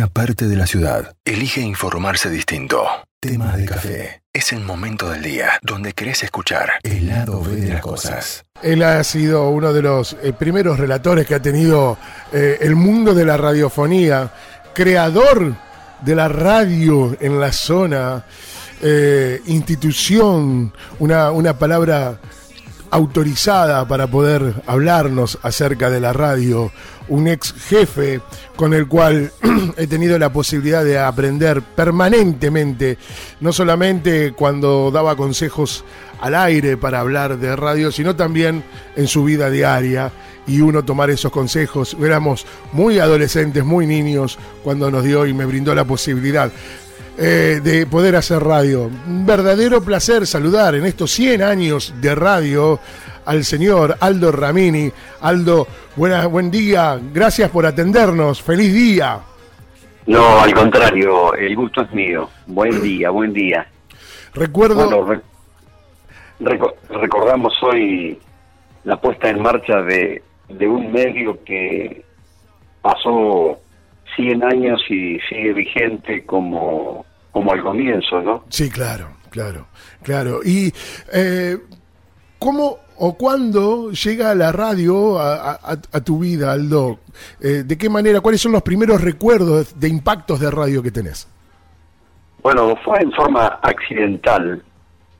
una parte de la ciudad elige informarse distinto. Tema de café. Es el momento del día donde querés escuchar el lado B de las cosas. Él ha sido uno de los eh, primeros relatores que ha tenido eh, el mundo de la radiofonía, creador de la radio en la zona, eh, institución, una, una palabra autorizada para poder hablarnos acerca de la radio, un ex jefe con el cual he tenido la posibilidad de aprender permanentemente, no solamente cuando daba consejos al aire para hablar de radio, sino también en su vida diaria y uno tomar esos consejos. Éramos muy adolescentes, muy niños cuando nos dio y me brindó la posibilidad. Eh, de poder hacer radio. Un verdadero placer saludar en estos 100 años de radio al señor Aldo Ramini. Aldo, buena, buen día, gracias por atendernos, feliz día. No, al contrario, el gusto es mío. Buen día, buen día. Recuerdo... recordamos hoy la puesta en marcha de, de un medio que pasó 100 años y sigue vigente como como al comienzo, ¿no? Sí, claro, claro, claro. ¿Y eh, cómo o cuándo llega la radio a, tu vida, Aldo? Eh, ¿De qué manera? ¿Cuáles son los primeros recuerdos de impactos de radio que tenés? Bueno, fue en forma accidental,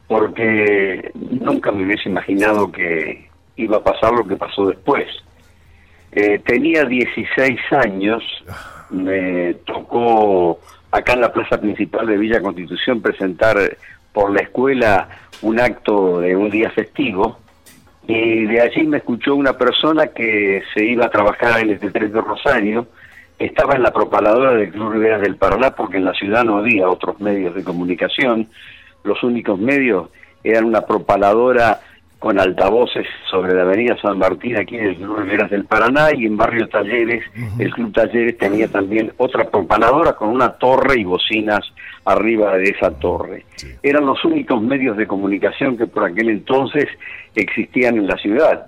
porque nunca me hubiese imaginado que iba a pasar lo que pasó después. Eh, tenía 16 años, me tocó acá en la plaza principal de Villa Constitución presentar por la escuela un acto de un día festivo y de allí me escuchó una persona que se iba a trabajar en el T3 de Rosario, estaba en la propaladora del Club Riveras del Paraná porque en la ciudad no había otros medios de comunicación, los únicos medios eran una propaladora con altavoces sobre la avenida San Martín aquí en el Club Riveras del Paraná y en Barrio Talleres, el Club Talleres tenía también otra propanadora con una torre y bocinas arriba de esa torre. Eran los únicos medios de comunicación que por aquel entonces existían en la ciudad.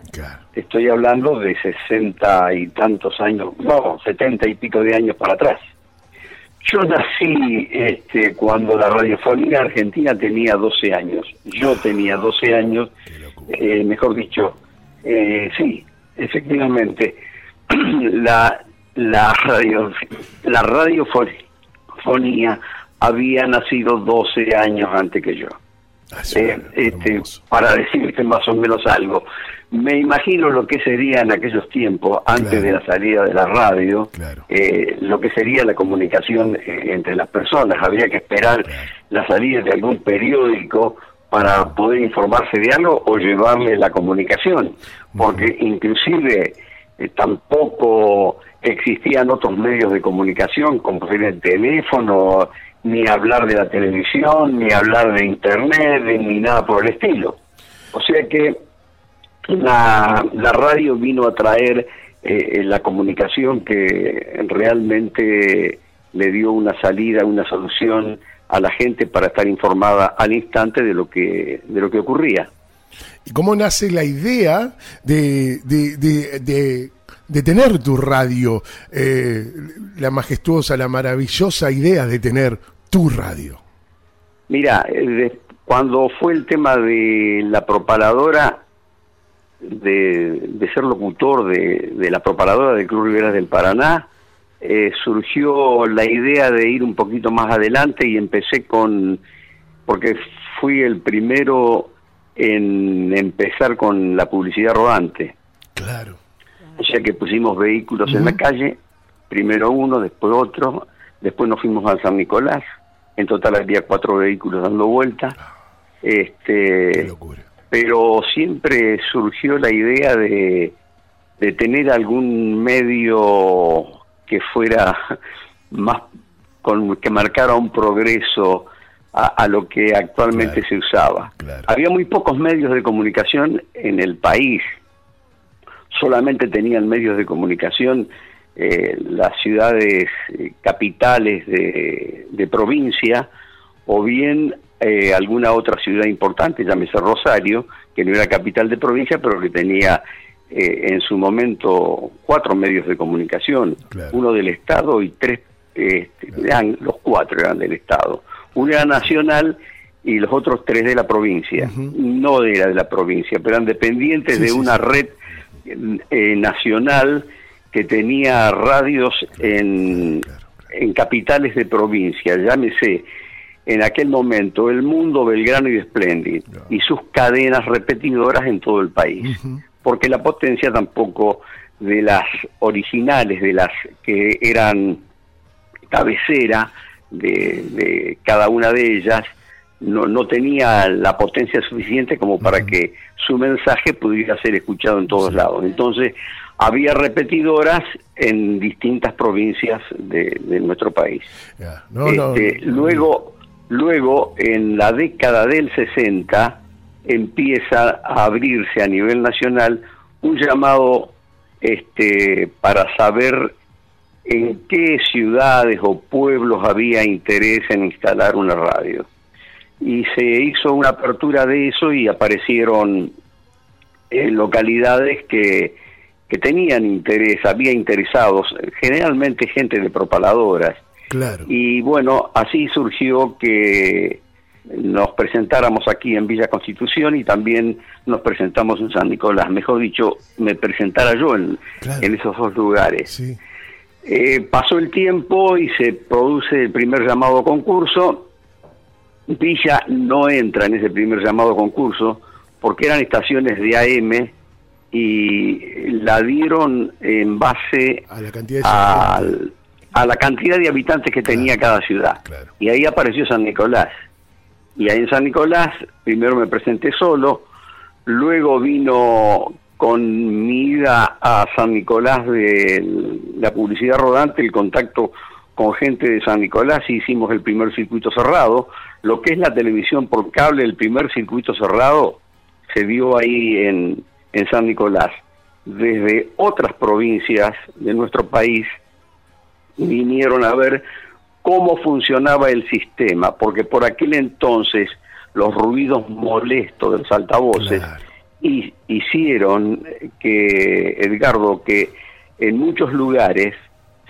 Estoy hablando de sesenta y tantos años, no, setenta y pico de años para atrás. Yo nací este, cuando la radiofonía argentina tenía 12 años. Yo tenía 12 años eh, mejor dicho, eh, sí, efectivamente, la, la, radio, la radiofonía había nacido 12 años antes que yo. Ah, eh, este, para decirte más o menos algo, me imagino lo que sería en aquellos tiempos, antes de la salida de la radio, eh, lo que sería la comunicación entre las personas. Había que esperar la salida de algún periódico para poder informarse de algo o llevarle la comunicación, porque inclusive eh, tampoco existían otros medios de comunicación como el teléfono, ni hablar de la televisión, ni hablar de internet, ni nada por el estilo. O sea que la, la radio vino a traer eh, la comunicación que realmente le dio una salida, una solución a la gente para estar informada al instante de lo que, de lo que ocurría. ¿Y cómo nace la idea de, de, tener tu radio? Eh, la majestuosa, la maravillosa idea de tener tu radio. Mira, eh, cuando fue el tema de la propaladora, de, de ser locutor de, de la propaladora del Club Rivera del Paraná, eh, surgió la idea de ir un poquito más adelante y empecé con, porque fui el primero en empezar con la publicidad rodante. Claro. O sea que pusimos vehículos en la calle, primero uno, después otro, después nos fuimos a San Nicolás, en total había cuatro vehículos dando vuelta. Este, Pero siempre surgió la idea de, de tener algún medio que fuera más con, que marcara un progreso a, lo que actualmente se usaba. Había muy pocos medios de comunicación en el país, solamente tenían medios de comunicación eh, las ciudades eh, capitales de, de, provincia o bien eh, alguna otra ciudad importante, llámese Rosario, que no era capital de provincia, pero que tenía eh, en su momento cuatro medios de comunicación, uno del Estado y tres este, eran los cuatro eran del Estado. Uno era nacional y los otros tres de la provincia. No era de la provincia, pero eran dependientes de una red eh, nacional que tenía radios en, en capitales de provincia, llámese en aquel momento El Mundo, Belgrano y Splendid, y sus cadenas repetidoras en todo el país, porque la potencia tampoco de las originales, de las que eran cabecera de, cada una de ellas, no, no, tenía la potencia suficiente como para que su mensaje pudiera ser escuchado en todos lados. Entonces, había repetidoras en distintas provincias de, nuestro país. Este, luego, luego, en la década del 60, empieza a abrirse a nivel nacional un llamado este, para saber en qué ciudades o pueblos había interés en instalar una radio. Y se hizo una apertura de eso y aparecieron en eh, localidades que que tenían interés, había interesados, generalmente gente de propaladoras. Claro. Y bueno, así surgió que nos presentáramos aquí en Villa Constitución y también nos presentamos en San Nicolás. Mejor dicho, me presentara yo en, en esos dos lugares. Eh, pasó el tiempo y se produce el primer llamado concurso. Villa no entra en ese primer llamado concurso porque eran estaciones de AM y la dieron en base a la cantidad de, a la cantidad de habitantes que tenía cada ciudad. Y ahí apareció San Nicolás. Y ahí en San Nicolás, primero me presenté solo, luego vino con mi ida a San Nicolás de la publicidad rodante, el contacto con gente de San Nicolás y hicimos el primer circuito cerrado. Lo que es la televisión por cable, el primer circuito cerrado se dio ahí en, en San Nicolás, desde otras provincias de nuestro país vinieron a ver cómo funcionaba el sistema, porque por aquel entonces los ruidos molestos de los altavoces hicieron que, Edgardo, que en muchos lugares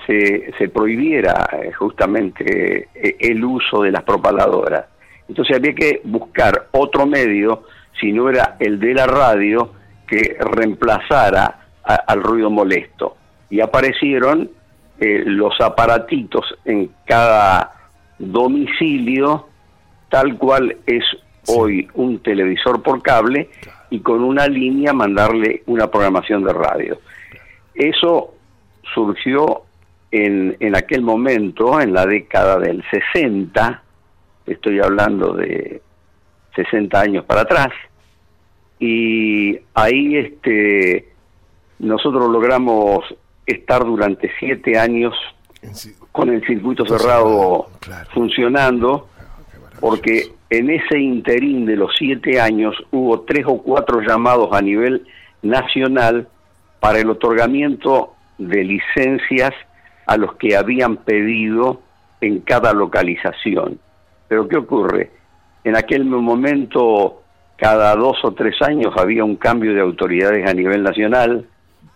se, se prohibiera eh, justamente eh, el uso de las propaladoras. Entonces había que buscar otro medio, si no era el de la radio, que reemplazara al ruido molesto. Y aparecieron eh, los aparatitos en cada domicilio, tal cual es hoy un televisor por cable y con una línea mandarle una programación de radio. Eso surgió en, en aquel momento, en la década del 60, estoy hablando de 60 años para atrás, y ahí este nosotros logramos estar durante siete años con el circuito cerrado funcionando porque en ese interín de los siete años hubo tres o cuatro llamados a nivel nacional para el otorgamiento de licencias a los que habían pedido en cada localización. Pero ¿qué ocurre? En aquel momento cada dos o tres años había un cambio de autoridades a nivel nacional,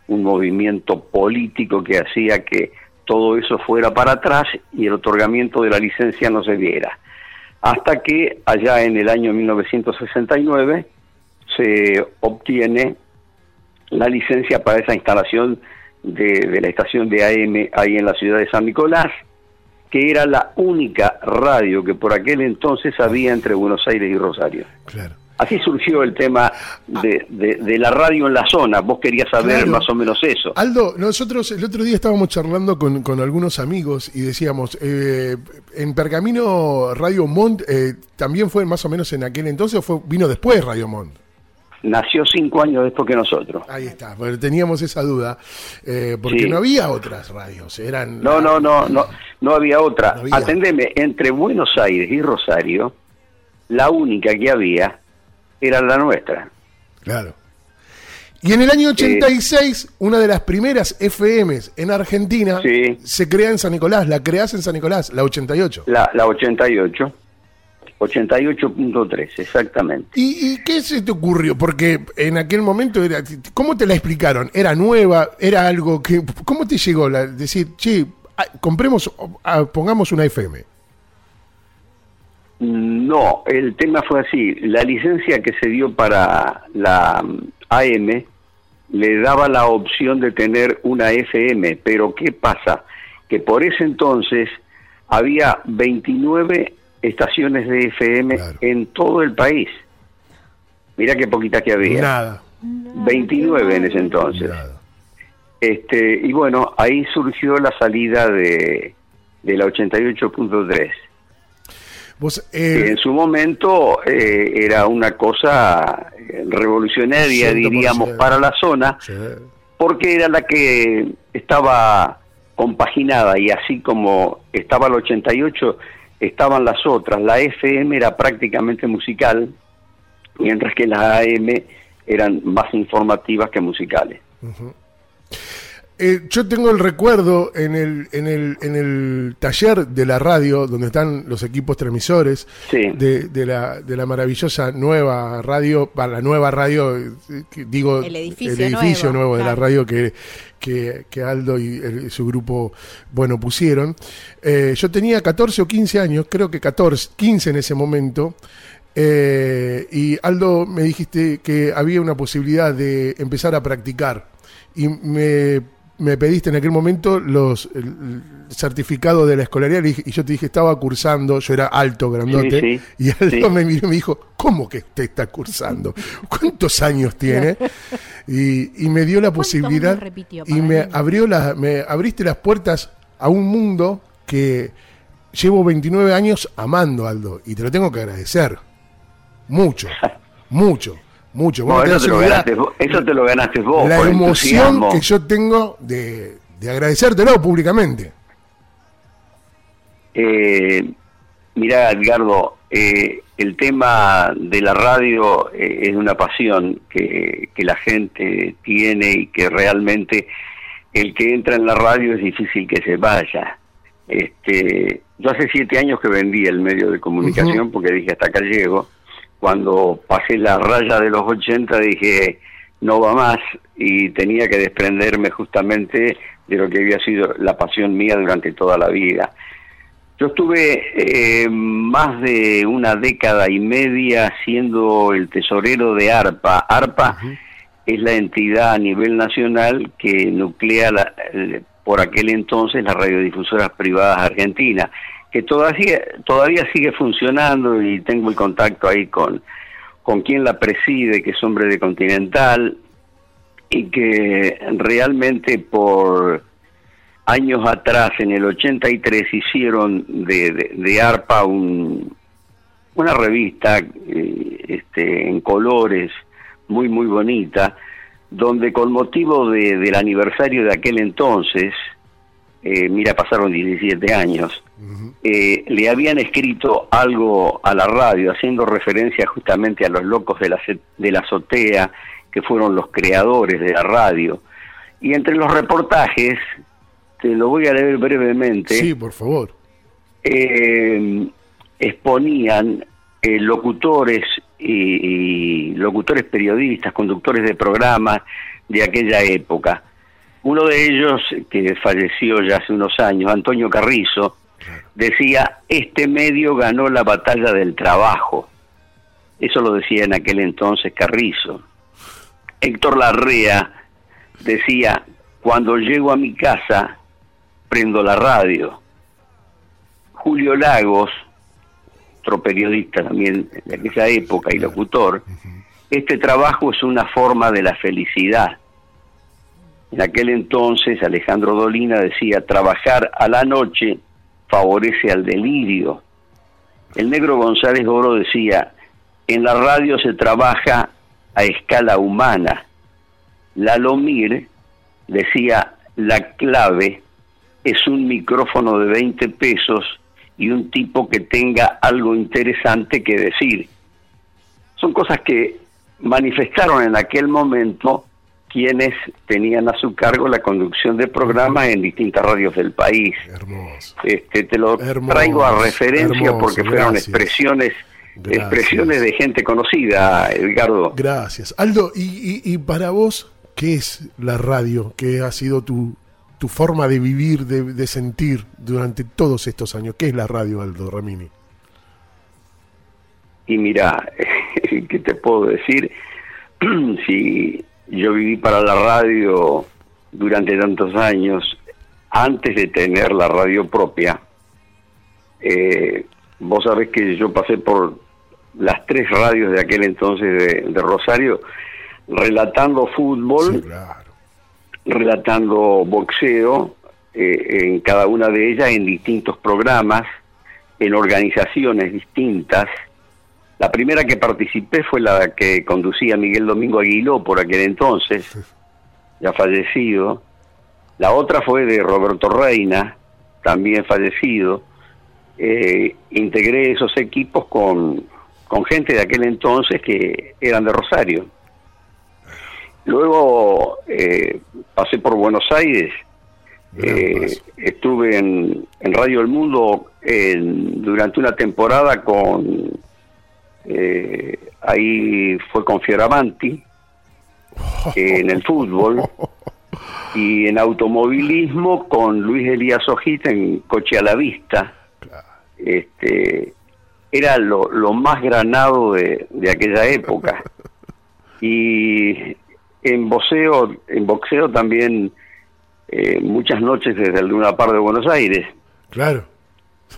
un movimiento político que hacía que todo eso fuera para atrás y el otorgamiento de la licencia no se diera. Hasta que allá en el año 1969 se obtiene la licencia para esa instalación de, la estación de AM ahí en la ciudad de San Nicolás, que era la única radio que por aquel entonces había entre Buenos Aires y Rosario. Claro. Así surgió el tema de, de, la radio en la zona. Vos querías saber más o menos eso. Aldo, nosotros el otro día estábamos charlando con, con algunos amigos y decíamos, eh, en Pergamino Radio Montt eh, también fue más o menos en aquel entonces o fue, vino después Radio Montt. Nació cinco años después que nosotros. Ahí está, teníamos esa duda, eh, porque no había otras radios, eran... No, no, no, no, no había otra. Atendeme, entre Buenos Aires y Rosario, la única que había era la nuestra. Claro. Y en el año 86, una de las primeras FMs en Argentina se crea en San Nicolás, la creas en San Nicolás, la 88. La, la 88. 88.3, exactamente. ¿Y, ¿Y, qué se te ocurrió? Porque en aquel momento, era, ¿cómo te la explicaron? ¿Era nueva? ¿Era algo que... ¿Cómo te llegó la decir, che, compremos, pongamos una FM. No, el tema fue así. La licencia que se dio para la AM le daba la opción de tener una FM, pero ¿qué pasa? Que por ese entonces había 29 estaciones de FM en todo el país. Mira qué poquita que había. Nada. 29 en ese entonces. Este, y bueno, ahí surgió la salida de, de la 88.3. Eh, en su momento eh, era una cosa revolucionaria, diríamos, para la zona, porque era la que estaba compaginada y así como estaba el 88, estaban las otras. La FM era prácticamente musical, mientras que las AM eran más informativas que musicales. Eh, yo tengo el recuerdo en el, en, el, en el taller de la radio, donde están los equipos transmisores, de, de, la, de la maravillosa nueva radio, para la nueva radio, eh, digo, el edificio, nuevo, de la radio que, que, Aldo y su grupo, bueno, pusieron. Eh, yo tenía 14 o 15 años, creo que 14, 15 en ese momento, y Aldo me dijiste que había una posibilidad de empezar a practicar. Y me me pediste en aquel momento los el certificado de la escolaridad y yo te dije estaba cursando, yo era alto, grandote, y Aldo me miró y me dijo, ¿cómo que usted está cursando? ¿Cuántos años tiene? Y, me dio la posibilidad y me abrió la, me abriste las puertas a un mundo que llevo 29 años amando, Aldo, y te lo tengo que agradecer. Mucho, mucho mucho. eso, te lo ganaste, vos. La emoción que yo tengo de, de agradecértelo públicamente. Eh, mira, Edgardo, eh, el tema de la radio eh, es una pasión que, que la gente tiene y que realmente el que entra en la radio es difícil que se vaya. Este, yo hace siete años que vendí el medio de comunicación porque dije hasta acá llego cuando pasé la raya de los 80 dije no va más y tenía que desprenderme justamente de lo que había sido la pasión mía durante toda la vida. Yo estuve eh, más de una década y media siendo el tesorero de ARPA. ARPA es la entidad a nivel nacional que nuclea por aquel entonces las radiodifusoras privadas argentinas que todavía, todavía sigue funcionando y tengo el contacto ahí con, con quien la preside, que es hombre de Continental, y que realmente por años atrás, en el 83, hicieron de, de, ARPA un, una revista eh, este, en colores muy, muy bonita, donde con motivo de, del aniversario de aquel entonces, eh, mira, pasaron 17 años, eh, le habían escrito algo a la radio haciendo referencia justamente a los locos de la, de la azotea, que fueron los creadores de la radio. Y entre los reportajes, te lo voy a leer brevemente. Sí, por favor. Eh, exponían locutores y locutores periodistas, conductores de programas de aquella época uno de ellos, que falleció ya hace unos años, Antonio Carrizo, decía, este medio ganó la batalla del trabajo. Eso lo decía en aquel entonces Carrizo. Héctor Larrea decía, cuando llego a mi casa, prendo la radio. Julio Lagos, otro periodista también de aquella época y locutor, este trabajo es una forma de la felicidad en aquel entonces Alejandro Dolina decía, trabajar a la noche favorece al delirio. El negro González Oro decía, en la radio se trabaja a escala humana. Lalomir decía, la clave es un micrófono de 20 pesos y un tipo que tenga algo interesante que decir. Son cosas que manifestaron en aquel momento quienes tenían a su cargo la conducción de programas en distintas radios del país. Hermoso. Este, te lo traigo a referencia porque fueron expresiones expresiones de gente conocida, Edgardo. Gracias. Aldo, ¿y, y, para vos qué es la radio? ¿Qué ha sido tu, tu forma de vivir, de, sentir durante todos estos años? ¿Qué es la radio, Aldo Ramini? Y mira, ¿qué te puedo decir? si yo viví para la radio durante tantos años, antes de tener la radio propia, eh, vos sabés que yo pasé por las tres radios de aquel entonces de, Rosario, relatando fútbol, relatando boxeo, eh, en cada una de ellas en distintos programas, en organizaciones distintas. La primera que participé fue la que conducía Miguel Domingo Aguiló por aquel entonces, ya fallecido. La otra fue de Roberto Reina, también fallecido. Eh, integré esos equipos con, con gente de aquel entonces que eran de Rosario. Luego eh, pasé por Buenos Aires, eh, estuve en, en, Radio El Mundo durante una temporada con, eh, ahí fue con Fioravanti, en el fútbol, y en automovilismo con Luis Elías Ojita en Coche a la Vista. Este, era lo, lo más granado de, de aquella época. Y en boxeo, en boxeo también eh, muchas noches desde el Luna Par de Buenos Aires. Claro.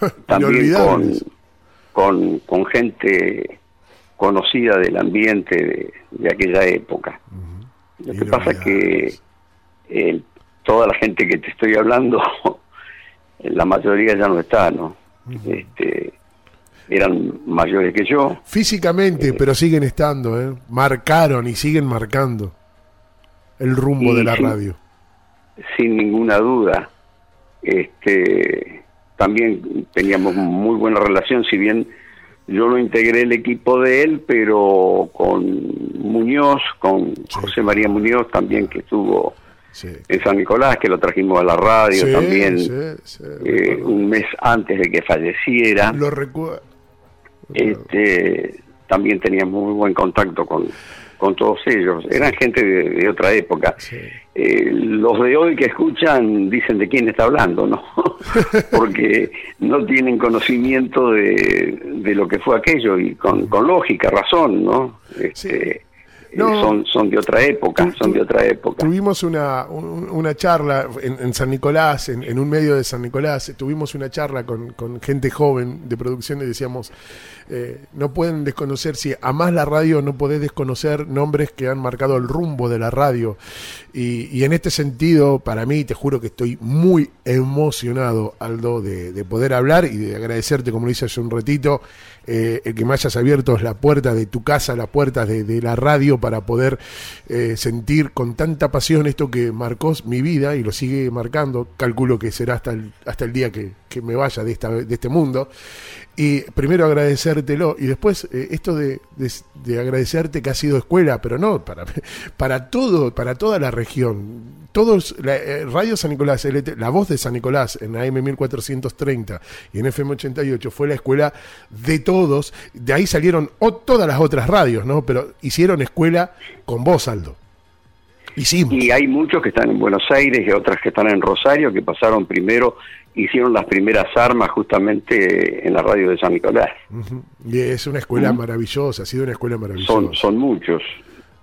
también con, con, con, gente conocida del ambiente de, aquella época. Lo que pasa es que toda la gente que te estoy hablando, la mayoría ya no está, ¿no? este, eran mayores que yo. Físicamente, eh, pero siguen estando, ¿eh? Marcaron y siguen marcando el rumbo de la radio. Sin ninguna duda. Este, también teníamos muy buena relación, si bien yo no integré el equipo de él, pero con Muñoz, con José María Muñoz también que estuvo en San Nicolás, que lo trajimos a la radio también eh, un mes antes de que falleciera. Lo recuerdo. Este, también teníamos muy buen contacto con, con todos ellos. Eran gente de, otra época. Eh, los de hoy que escuchan dicen de quién está hablando, ¿no? Porque no tienen conocimiento de, de, lo que fue aquello y con, con lógica, razón, ¿no? Este, son, son de otra época, son de otra época. Tuvimos una, una charla en, San Nicolás, en, un medio de San Nicolás, tuvimos una charla con, con gente joven de producción y decíamos, eh, no pueden desconocer, si amás la radio, no podés desconocer nombres que han marcado el rumbo de la radio. Y, en este sentido, para mí, te juro que estoy muy emocionado, Aldo, de, de poder hablar y de agradecerte, como lo hice hace un ratito, eh, el que me hayas abierto la puerta de tu casa, la puerta de, la radio para poder eh, sentir con tanta pasión esto que marcó mi vida y lo sigue marcando. Calculo que será hasta hasta el día que, me vaya de, esta, de este mundo. Y primero agradecértelo y después eh, esto de, de, agradecerte que ha sido escuela, pero no, para, para todo, para toda la región. Todos, la, eh, Radio San Nicolás, la voz de San Nicolás en AM 1430 y en FM 88 fue la escuela de todos. De ahí salieron todas las otras radios, ¿no? Pero hicieron escuela con vos, Aldo. Hicimos. Y hay muchos que están en Buenos Aires y otras que están en Rosario, que pasaron primero hicieron las primeras armas justamente en la radio de San Nicolás. Y es una escuela maravillosa, ha sido una escuela maravillosa. Son, son muchos.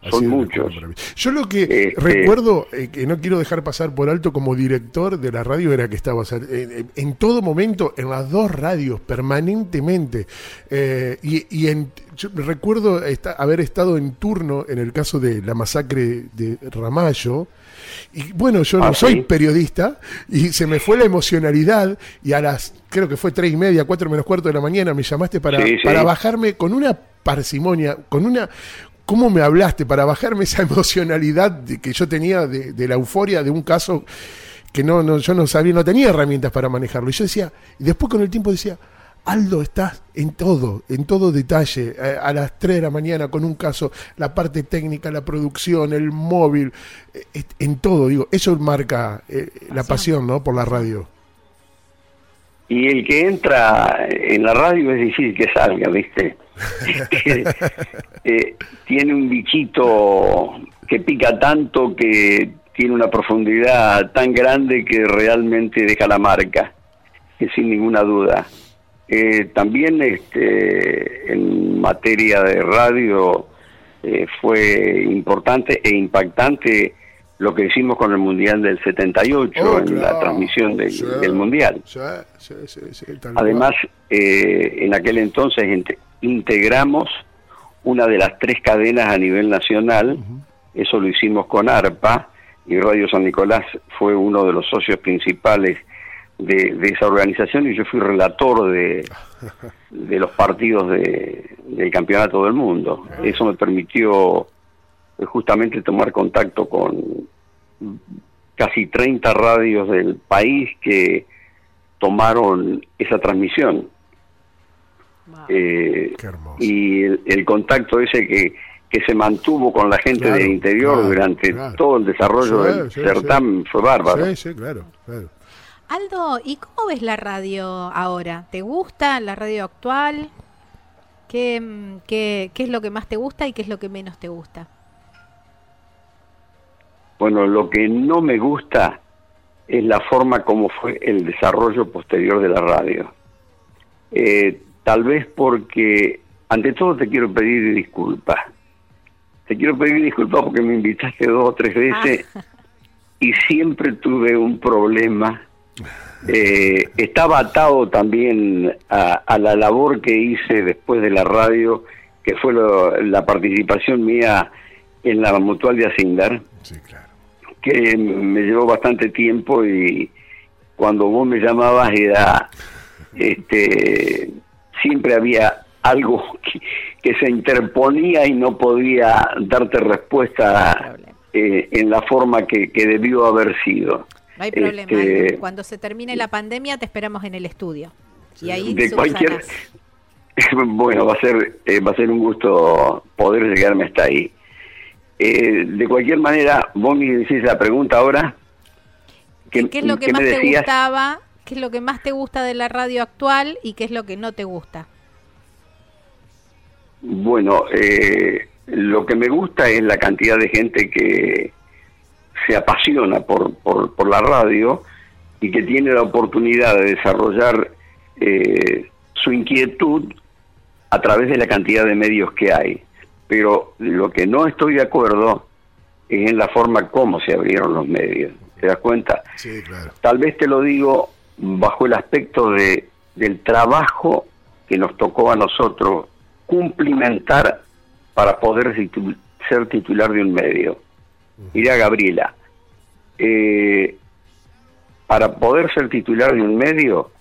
Son muchos. Yo lo que este recuerdo, eh, que no quiero dejar pasar por alto como director de la radio, era que estaba en, todo momento en las dos radios, permanentemente. Eh, y, en, yo recuerdo haber estado en turno en el caso de la masacre de Ramallo, y bueno, yo no ah, soy periodista y se me fue la emocionalidad y a las, creo que fue tres y media, cuatro menos cuarto de la mañana, me llamaste para, para bajarme con una parsimonia, con una... ¿Cómo me hablaste para bajarme esa emocionalidad que yo tenía de, la euforia de un caso que no, no, yo no sabía, no tenía herramientas para manejarlo? Y yo decía, y después con el tiempo decía, Aldo, estás en todo, en todo detalle, a, las 3 de la mañana con un caso, la parte técnica, la producción, el móvil, eh, en todo, digo, eso marca eh, la pasión, ¿no? Por la radio. Y el que entra en la radio es difícil que salga, ¿viste? tiene un bichito que pica tanto que tiene una profundidad tan grande que realmente deja la marca, sin ninguna duda. Eh, también este, en materia de radio eh, fue importante e impactante lo que hicimos con el Mundial del 78, en la transmisión del, Mundial. Además, eh, en aquel entonces integramos una de las tres cadenas a nivel nacional, eso lo hicimos con ARPA, y Radio San Nicolás fue uno de los socios principales de, esa organización y yo fui relator de, de los partidos de, del campeonato del mundo. Eso me permitió justamente tomar contacto con casi 30 radios del país que tomaron esa transmisión. Eh, y el, contacto ese que, que se mantuvo con la gente del interior durante todo el desarrollo del certamen fue bárbaro. Sí, sí, claro, claro. Aldo, ¿y cómo ves la radio ahora? ¿Te gusta la radio actual? ¿Qué, mm, qué, qué es lo que más te gusta y qué es lo que menos te gusta? Bueno, lo que no me gusta es la forma como fue el desarrollo posterior de la radio. Eh, tal vez porque, ante todo, te quiero pedir disculpas. Te quiero pedir disculpas porque me invitaste dos o tres veces ah. y siempre tuve un problema. Eh, estaba atado también a, la labor que hice después de la radio, que fue la participación mía en la mutual de Asindar. Sí, claro que me llevó bastante tiempo y cuando vos me llamabas era este siempre había algo que, se interponía y no podía darte respuesta eh, en la forma que, debió haber sido. No hay problema. Este, cuando se termine la pandemia te esperamos en el estudio. Y ahí de cualquier bueno va a ser eh, va a ser un gusto poder llegarme hasta ahí eh, de cualquier manera, vos me decís la pregunta ahora. ¿Qué es lo que más te gustaba? ¿Qué es lo que más te gusta de la radio actual y qué es lo que no te gusta? Bueno, eh, lo que me gusta es la cantidad de gente que se apasiona por, por, la radio y que tiene la oportunidad de desarrollar eh, su inquietud a través de la cantidad de medios que hay pero lo que no estoy de acuerdo es en la forma como se abrieron los medios. ¿Te das cuenta? Sí, claro. Tal vez te lo digo bajo el aspecto de del trabajo que nos tocó a nosotros cumplimentar para poder ser titular de un medio. Mira, Gabriela, eh, para poder ser titular de un medio,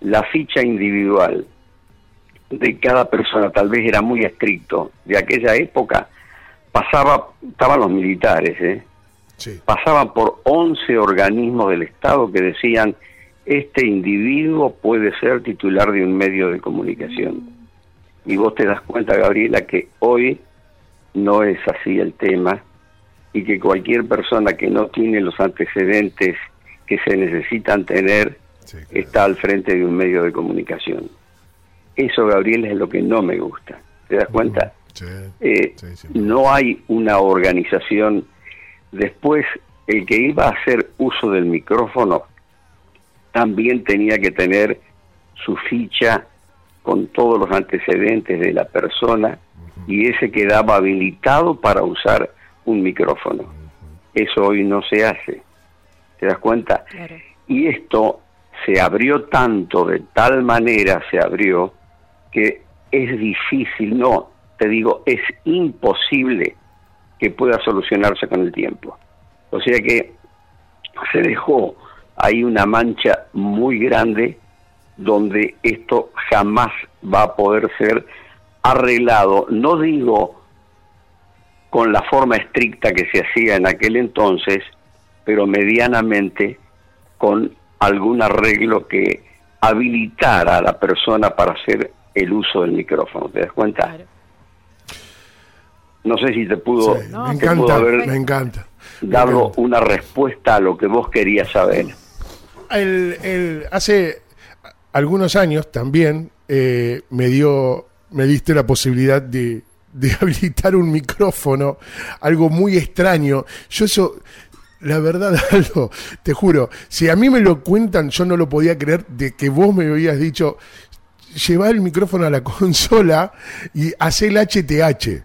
la ficha individual de cada persona tal vez era muy estricto. De aquella época pasaba, estaban los militares, ¿eh? pasaban por 11 organismos del Estado que decían, este individuo puede ser titular de un medio de comunicación. Y vos te das cuenta, Gabriela, que hoy no es así el tema y que cualquier persona que no tiene los antecedentes que se necesitan tener está al frente de un medio de comunicación. Eso, Gabriel, es lo que no me gusta. ¿Te das cuenta? Eh, no hay una organización. Después, el que iba a hacer uso del micrófono también tenía que tener su ficha con todos los antecedentes de la persona y ese quedaba habilitado para usar un micrófono. Eso hoy no se hace. ¿Te das cuenta? Y esto se abrió tanto, de tal manera se abrió, que es difícil, no, te digo, es imposible que pueda solucionarse con el tiempo. O sea que se dejó ahí una mancha muy grande donde esto jamás va a poder ser arreglado, no digo con la forma estricta que se hacía en aquel entonces, pero medianamente con algún arreglo que habilitara a la persona para hacer el uso del micrófono, ¿te das cuenta? No sé si te pudo, me, encanta, me encanta, dado una respuesta a lo que vos querías saber. El, hace algunos años también eh, me dio, me diste la posibilidad de, de habilitar un micrófono, algo muy extraño. Yo eso la verdad, Aldo, te juro, si a mí me lo cuentan, yo no lo podía creer de que vos me habías dicho, lleva el micrófono a la consola y hace el HTH.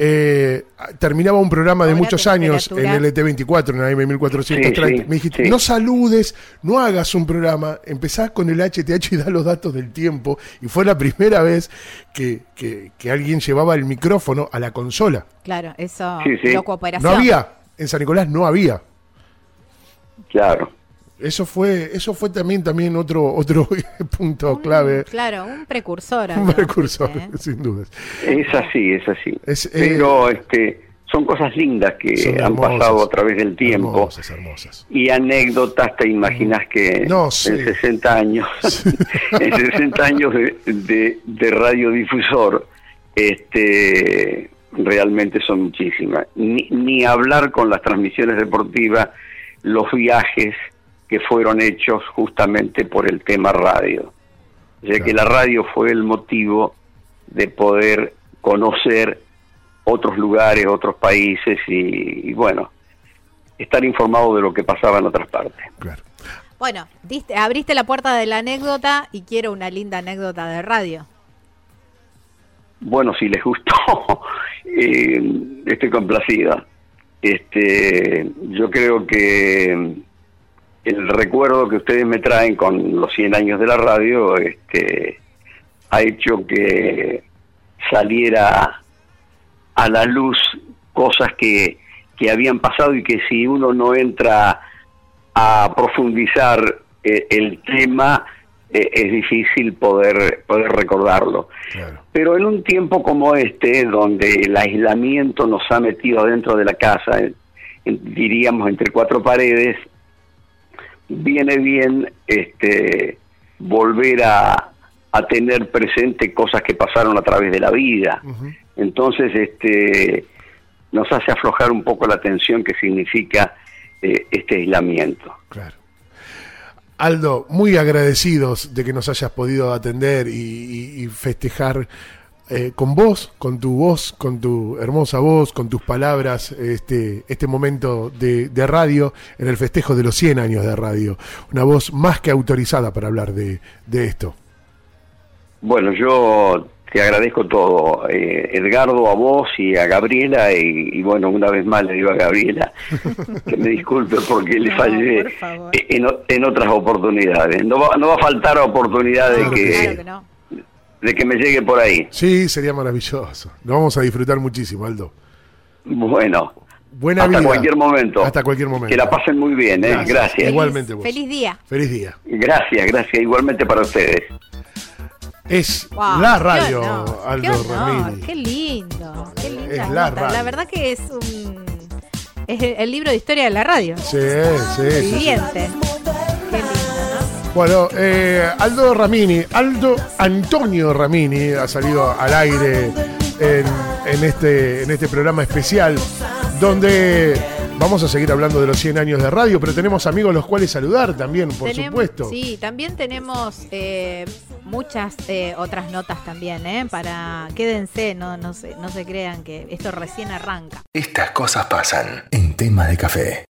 Eh, terminaba un programa de muchos años en temperatura. LT24, en AM 1430. Sí, sí, me dijiste, sí. no saludes, no hagas un programa, empezás con el HTH y da los datos del tiempo. Y fue la primera vez que, que- que alguien llevaba el micrófono a la consola. Claro, eso, Sí, sí. loco operación. No había, en San Nicolás no había. Claro. Eso fue, eso fue también, también otro, otro punto Un- clave, Claro, un precursor. un precursor, ¿eh? sin dudas. Es así, es así. Es, eh, Pero este, son cosas lindas que han hermosas. pasado a través del tiempo. Hermosas, hermosas. Y anécdotas, te imaginas que No, sí. en 60 años, en 60 años de, de, de radiodifusor, este, realmente son muchísimas. Ni, ni hablar con las transmisiones deportivas, los viajes que fueron hechos justamente por el tema radio. Sea que la radio fue el motivo de poder conocer otros lugares, otros países y, y bueno, estar informado de lo que pasaba en otras partes. Claro. Bueno, diste- abriste la puerta de la anécdota y quiero una linda anécdota de radio. Bueno, si les gustó, eh, estoy complacida. Este, yo creo que el recuerdo que ustedes me traen con los 100 años de la radio, este, ha hecho que saliera a la luz cosas que, que habían pasado y que si uno no entra a profundizar eh, el tema, eh, es difícil poder, poder recordarlo. Claro. Pero en un tiempo como este, donde el aislamiento nos ha metido dentro de la casa, en- en- diríamos entre cuatro paredes, viene bien este volver a, a tener presente cosas que pasaron a través de la vida. Entonces, este nos hace aflojar un poco la tensión que significa eh, este aislamiento. Claro. Aldo, muy agradecidos de que nos hayas podido atender y, y- y festejar eh, con vos, con tu voz, con tu hermosa voz, con tus palabras, este, este momento de, de radio en el festejo de los 100 años de radio. Una voz más que autorizada para hablar de, de esto. Bueno, yo te agradezco todo, eh, Edgardo, a vos y a Gabriela, y, y bueno, una vez más le digo a Gabriela que me disculpe porque le No, fallé por en, otras oportunidades. No va, no va a faltar oportunidad de Claro que que, Claro que no. De que me llegue por ahí. Sí, sería maravilloso. Lo vamos a disfrutar muchísimo, Aldo. Bueno, Buena hasta vida. cualquier momento. Hasta cualquier momento. Que la pasen muy bien, ¿eh? Gracias. Gracias. Igual. Igualmente vos. Feliz día. Feliz día. Gracias, gracias. Igualmente para ustedes. Es Wow, la qué radio, honor, Aldo qué honor. Qué lindo, qué linda Es la nota. radio. La verdad que es un es el, libro de historia de la radio. Sí, sí, sí. Qué lindo, Bueno, eh, Aldo Ramini, Aldo Antonio Ramini ha salido al aire en, en este, en este programa especial donde vamos a seguir hablando de los 100 años de radio, pero tenemos amigos los cuales saludar también, por supuesto. Sí, también tenemos eh, muchas eh, otras notas también, ¿eh? Para quédense, no, no se, no se crean que esto recién arranca. Estas cosas pasan en tema de café.